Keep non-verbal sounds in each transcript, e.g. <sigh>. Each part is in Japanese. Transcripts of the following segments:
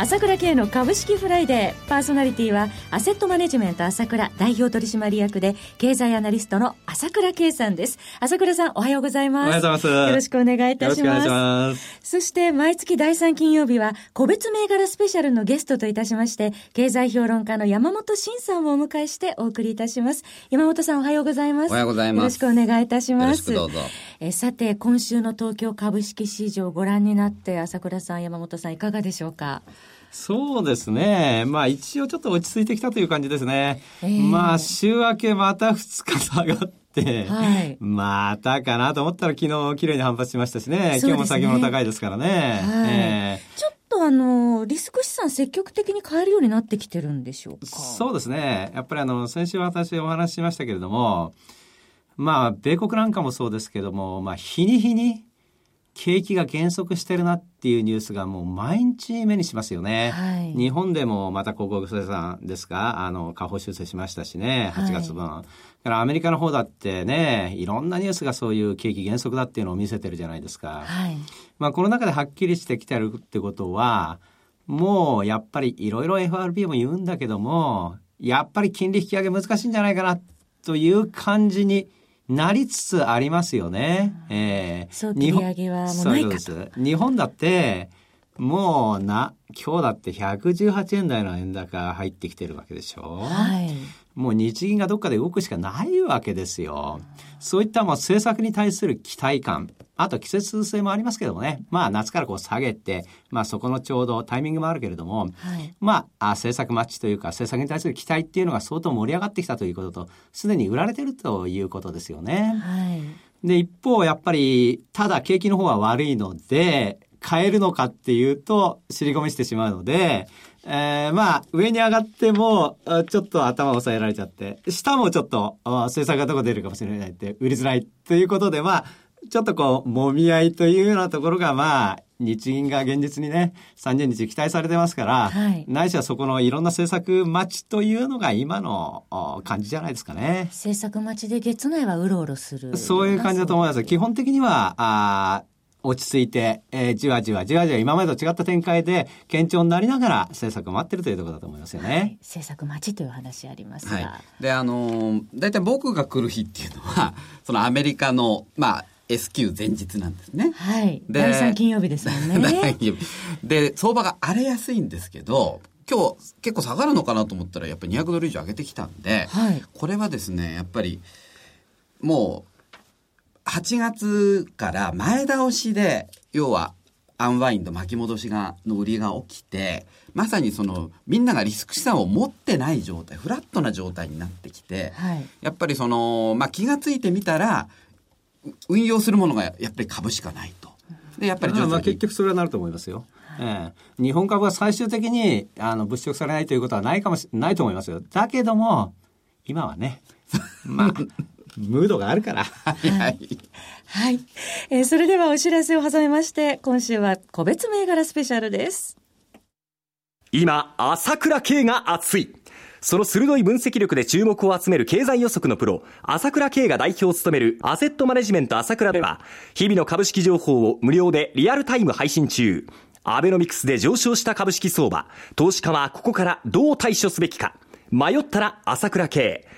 朝倉慶の株式フライデー。パーソナリティはアセットマネジメント朝倉代表取締役で経済アナリストの朝倉慶さんです。朝倉さんおはようございます。おはようございます。よろしくお願いいたします。ます。そして毎月第3金曜日は個別銘柄スペシャルのゲストといたしまして経済評論家の山本伸さんをお迎えしてお送りいたします。山本さんおはようございます。おはようございます。よろしくお願いいたします。よろしくどうぞ。えさて今週の東京株式市場ご覧になって朝倉さん山本さんいかがでしょうか？そうですね。まあ一応ちょっと落ち着いてきたという感じですね。えーまあ週明けまた2日下がって、はいまたかなと思ったら昨日綺麗に反発しましたしね。ね今日も先物高いですからね。はいえちょっとあのリスク資産積極的に買えるようになってきてるんでしょうか？ーそうですね。やっぱりあの、先週私お話ししましたけれども、まあ米国なんかもそうですけども、まあ日に日に景気が減速してるなっていうニュースがもう毎日目にしますよね。はい日本でもまた広告生産ですか、あの、下方修正しましたしね、8月分。だからアメリカの方だってね、いろんなニュースがそういう景気減速だっていうのを見せてるじゃないですか。はいまあ、この中ではっきりしてきてるってことは、もうやっぱりいろいろ FRB も言うんだけども、やっぱり金利引き上げ難しいんじゃないかなという感じになりつつありますよね。ええ早期利上げはもうないかとそうです。日本だって、もうな、今日だって118円台の円高入ってきてるわけでしょ？はいもう日銀がどっかで動くしかないわけですよ。そういったまあ政策に対する期待感。あと季節性もありますけどもね。まあ夏からこう下げて、まあそこのちょうどタイミングもあるけれども、はいまああ政策マッチというか政策に対する期待っていうのが相当盛り上がってきたということと、すでに売られてるということですよね。はいで、一方、やっぱり、ただ景気の方は悪いので、買えるのかっていうと、尻込みしてしまうので、えーまあ、上に上がっても、あちょっと頭を押さえられちゃって、下もちょっと、あ政策がどこ出るかもしれないって、売りづらいということで、まあ、ちょっとこう、揉み合いというようなところが、まあ、日銀が現実にね、30日期待されてますから、はいないしはそこのいろんな政策待ちというのが今のあ感じじゃないですかね。政策待ちで月内はうろうろするそういう感じだと思います。基本的には、あー落ち着いて、えーじわじわじわじわ今までと違った展開で堅調になりながら政策を待ってるというところだと思いますよね。政策待ちという話ありますが、はい。で、あのー、大体僕が来る日っていうのは、<laughs> そのアメリカの、まあ、S q 前日なんですね。はいで第3金曜日ですもんね <laughs> で、相場が荒れやすいんですけど、今日結構下がるのかなと思ったら、やっぱり200ドル以上上げてきたんで、はいこれはですね、やっぱり、もう、8月から前倒しで、要は、アンワインド巻き戻しが、の売りが起きて、まさにその、みんながリスク資産を持ってない状態、フラットな状態になってきて、はいやっぱりその、まあ、気がついてみたら、う運用するものがやっぱり株しかないと。で、やっぱり徐まあ結局それはなると思いますよ。ええ日本株は最終的にあの物色されないということはないかもしないと思いますよ。だけども今はね、<laughs> まあムードがあるから。はいはい。はい、えーそれではお知らせを挟みまして今週は個別銘柄スペシャルです今朝倉慶が熱いその鋭い分析力で注目を集める経済予測のプロ、朝倉慶が代表を務めるアセットマネジメント朝倉では、日々の株式情報を無料でリアルタイム配信中。アベノミクスで上昇した株式相場、投資家はここからどう対処すべきか。迷ったら朝倉慶。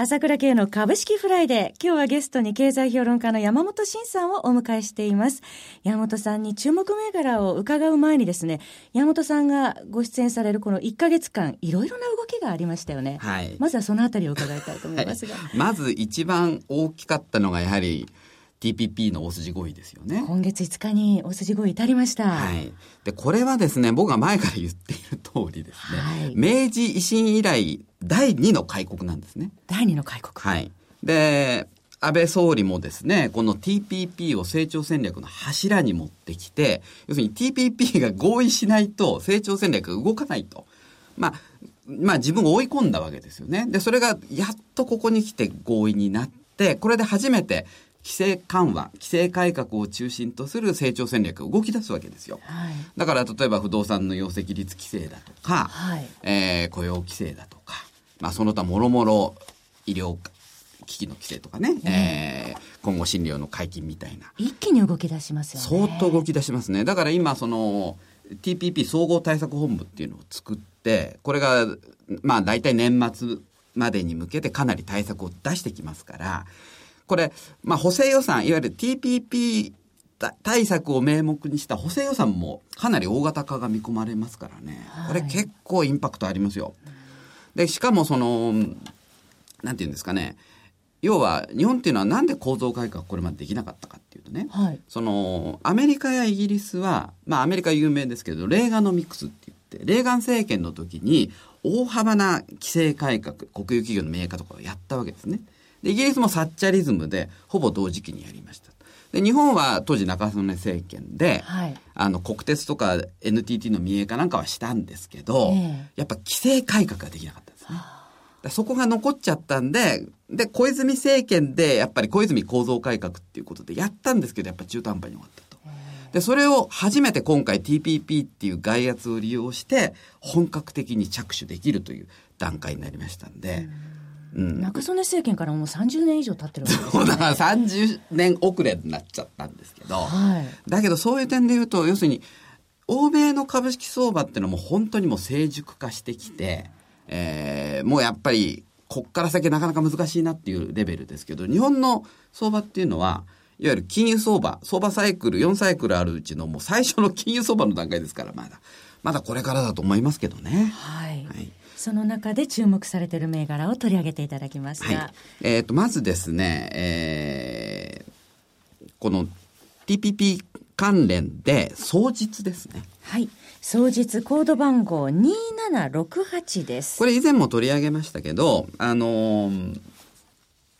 朝倉慶の株式フライデー。今日はゲストに経済評論家の山本伸さんをお迎えしています。山本さんに注目銘柄を伺う前にですね、山本さんがご出演されるこの1ヶ月間、いろいろな動きがありましたよね。はいまずはそのあたりを伺いたいと思いますが。まず一番大きかったのがやはり TPP の大筋合意ですよね。今月5日に大筋合意至りました。はい。で、これはですね、僕が前から言っている通りですね、はい明治維新以来第2の開国なんですね。第二の開国。はい。で、安倍総理もですね、この TPP を成長戦略の柱に持ってきて、要するに TPP が合意しないと成長戦略が動かないと。まあ、まあ自分を追い込んだわけですよね。で、それがやっとここに来て合意になって、これで初めて規制緩和、規制改革を中心とする成長戦略が動き出すわけですよ。はい。だから例えば不動産の容積率規制だとか、はいえー雇用規制だとか、まあ、その他もろもろ医療機器の規制とかね、えー今後診療の解禁みたいな。一気に動き出しますよね。相当動き出しますね。だから今、その、TPP 総合対策本部っていうのを作って、これが、まあ大体年末までに向けてかなり対策を出してきますから、これ、まあ補正予算、いわゆる TPP 対策を名目にした補正予算もかなり大型化が見込まれますからね。これ結構インパクトありますよ。で、しかもその、なんていうんですかね、要は日本っていうのはなんで構造改革これまでできなかったかっていうとね、はい。そのアメリカやイギリスは、まあアメリカ有名ですけど、レーガノミクスって言って、レーガン政権の時に大幅な規制改革、国有企業の民営化とかをやったわけですね。で、イギリスもサッチャリズムでほぼ同時期にやりました。で、日本は当時中曽根政権で、はいあの、国鉄とか NTT の民営化なんかはしたんですけど、ええやっぱ規制改革ができなかったんですね。でそこが残っちゃったんで、で、小泉政権で、やっぱり小泉構造改革っていうことでやったんですけど、やっぱ中途半端に終わったと。で、それを初めて今回 TPP っていう外圧を利用して、本格的に着手できるという段階になりましたんで、うん。中曽根政権からもう30年以上経ってるわけですそうね。だから30年遅れになっちゃったんですけど、はい。だけどそういう点で言うと、要するに、欧米の株式相場っていうのはもう本当にもう成熟化してきて、えーもうやっぱり、こっから先なかなか難しいなっていうレベルですけど、日本の相場っていうのは、いわゆる金融相場、相場サイクル、4サイクルあるうちのもう最初の金融相場の段階ですから、まだ。まだこれからだと思いますけどね。はい。はいその中で注目されている銘柄を取り上げていただきました。はい。えっ、と、まずですね、えーこの TPP 関連で、双日ですね。はい。双日コード番号2768です。これ以前も取り上げましたけど、あのー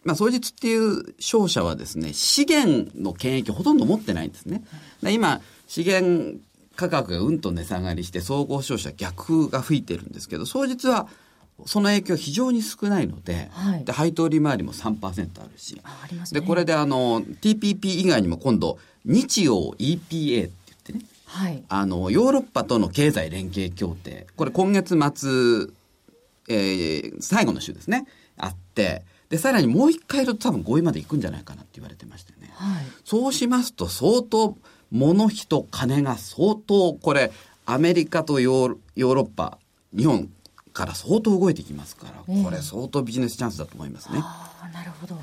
まあ、双日っていう商社はですね、資源の権益をほとんど持ってないんですね。で今、資源価格がうんと値下がりして、総合商社逆風が吹いてるんですけど、双日はその影響非常に少ないので、はいで配当利回りも3%あるし、あね。で、これであの、TPP 以外にも今度、日曜 EPA って言ってね、はい。あの、ヨーロッパとの経済連携協定、これ今月末、えー最後の週ですね、あって、で、さらにもう一回やると多分合意まで行くんじゃないかなって言われてましたよね。はい。そうしますと相当、物、人、金が相当、これ、アメリカとヨーロヨーロッパ、日本から相当動いてきますから、ええこれ相当ビジネスチャンスだと思いますね。ああ、なるほど。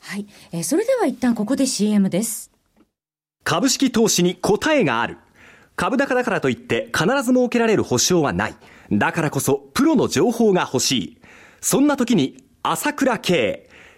はい。えーそれでは一旦ここで CM です。株式投資に答えがある。株高だからといって必ず設けられる保証はない。だからこそプロの情報が欲しい。そんな時に朝倉慶。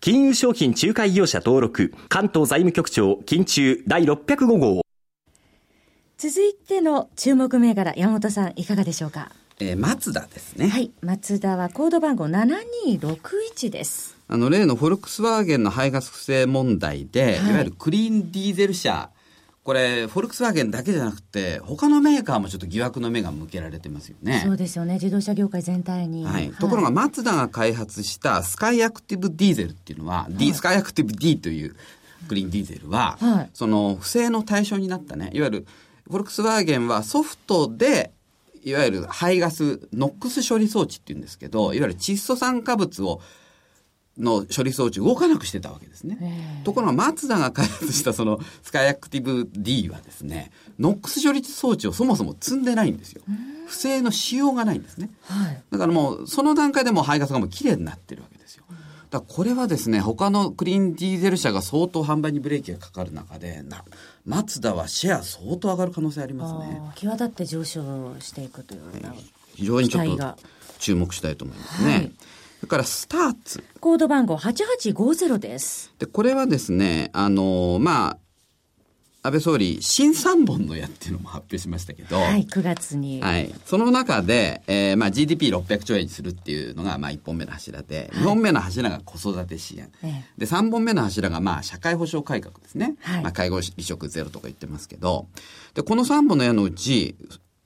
金融商品仲介業者登録、関東財務局長、金中第605号。続いての注目銘柄、山本さんいかがでしょうか？えー、松田ですね。はい。松田はコード番号7261です。あの、例のフォルクスワーゲンの排ガス不正問題で、はいい、わゆるクリーンディーゼル車、これ、フォルクスワーゲンだけじゃなくて、他のメーカーもちょっと疑惑の目が向けられてますよね。そうですよね。自動車業界全体に。はい、ところが、マツダが開発したスカイアクティブディーゼルっていうのは、D スカイアクティブ D というクリーンディーゼルは、はいその不正の対象になったね、いわゆるフォルクスワーゲンはソフトで、いわゆる排ガス、ノックス処理装置っていうんですけど、いわゆる窒素酸化物をの処理装置動かなくしてたわけですね。ところが、マツダが開発したそのスカイアクティブ D はですね、ノックス処理装置をそもそも積んでないんですよ。不正の仕様がないんですね。はい。だからもう、その段階でもう排ガスがもう綺麗になってるわけですよ。だからこれはですね、他のクリーンディーゼル車が相当販売にブレーキがかかる中で、な、マツダはシェア相当上がる可能性ありますね。際立って上昇していくというような。非常にちょっと注目したいと思いますね。はいそれからスターツ。コード番号8850です。で、これはですね、あの、まあ、安倍総理、新3本の矢っていうのも発表しましたけど、はい、9月に。はい。その中で、えーまあ GDP600 兆円にするっていうのが、まあ1本目の柱で、2本目の柱が子育て支援。えで、3本目の柱が、まあ社会保障改革ですね。はいまあ介護離職ゼロとか言ってますけど、で、この3本の矢のうち、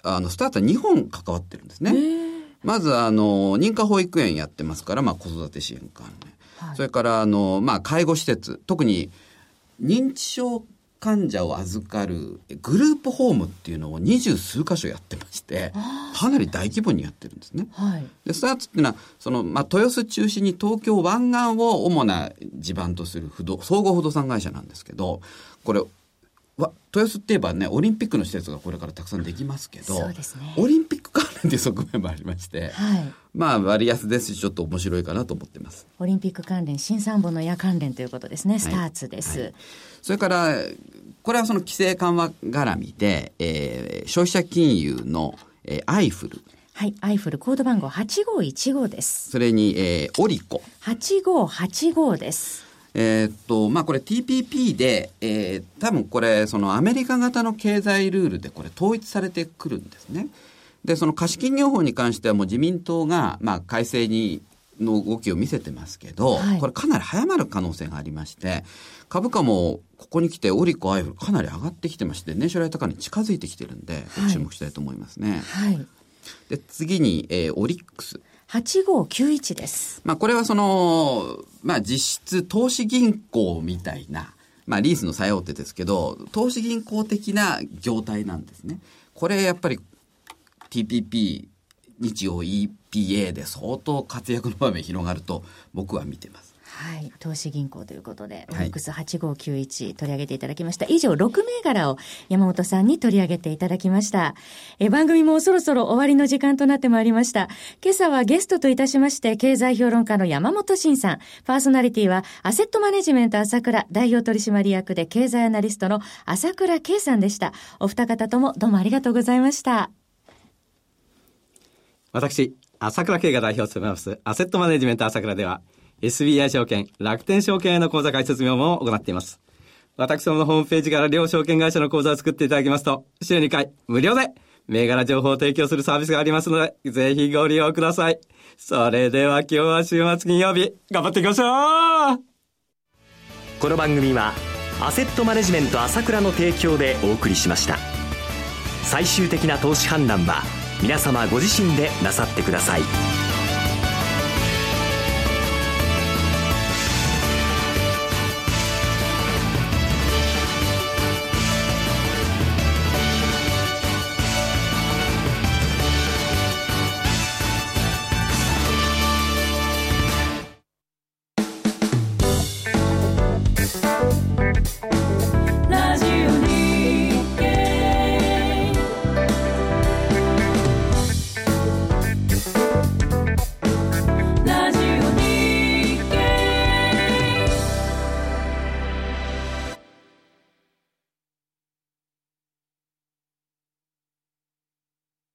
あの、スタートは2本関わってるんですね。まず、あの、認可保育園やってますから、まあ子育て支援関連。はいそれから、あの、まあ介護施設、特に認知症患者を預かるグループホームっていうのを二十数箇所やってまして、かなり大規模にやってるんですね。はい。で、スターツっていうのは、その、まあ、豊洲中心に東京湾岸を主な地盤とする不動、総合不動産会社なんですけど、これ、わ豊洲って言えばね、オリンピックの施設がこれからたくさんできますけど、そうですねオリンピック関 <laughs> いう側面もありまして、はい。まあ、割安ですし、ちょっと面白いかなと思ってます。オリンピック関連、新三本の矢関連ということですね。スターツです。はいそれから、これはその規制緩和絡みで、えー消費者金融の、えーアイフル、はい。アイフルコード番号8515です。それに、えーオリコ、8585です。えーっと、まあ、これ TPP で、えー多分これ、そのアメリカ型の経済ルールでこれ統一されてくるんですね。で、その貸金業法に関してはもう自民党が、まあ、改正に、の動きを見せてますけど、はいこれかなり早まる可能性がありまして、株価もここに来てオリコ、アイフルかなり上がってきてまして、年初来高値に近づいてきてるんで、はい注目したいと思いますね。はい。で、次に、えーオリックス。8591です。まあ、これはその、まあ、実質投資銀行みたいな、まあ、リースの最大手ですけど、投資銀行的な業態なんですね。これやっぱり TPP、日曜 EPA で相当活躍の場面広がると僕は見てます。はい。投資銀行ということで、オはいリックス8591取り上げていただきました。以上、6銘柄を山本さんに取り上げていただきました。え番組もそろそろ終わりの時間となってまいりました。今朝はゲストといたしまして、経済評論家の山本慎さん。パーソナリティは、アセットマネジメント朝倉代表取締役で経済アナリストの朝倉圭さんでした。お二方ともどうもありがとうございました。私、朝倉慶が代表を務めます、アセットマネジメント朝倉では、SBI 証券、楽天証券への口座開設業務を行っています。私どものホームページから両証券会社の口座を作っていただきますと、週2回、無料で、銘柄情報を提供するサービスがありますので、ぜひご利用ください。それでは今日は週末金曜日、頑張っていきましょうこの番組はアセットマネジメント朝倉の提供でお送りしました最終的な投資判断は皆様ご自身でなさってください。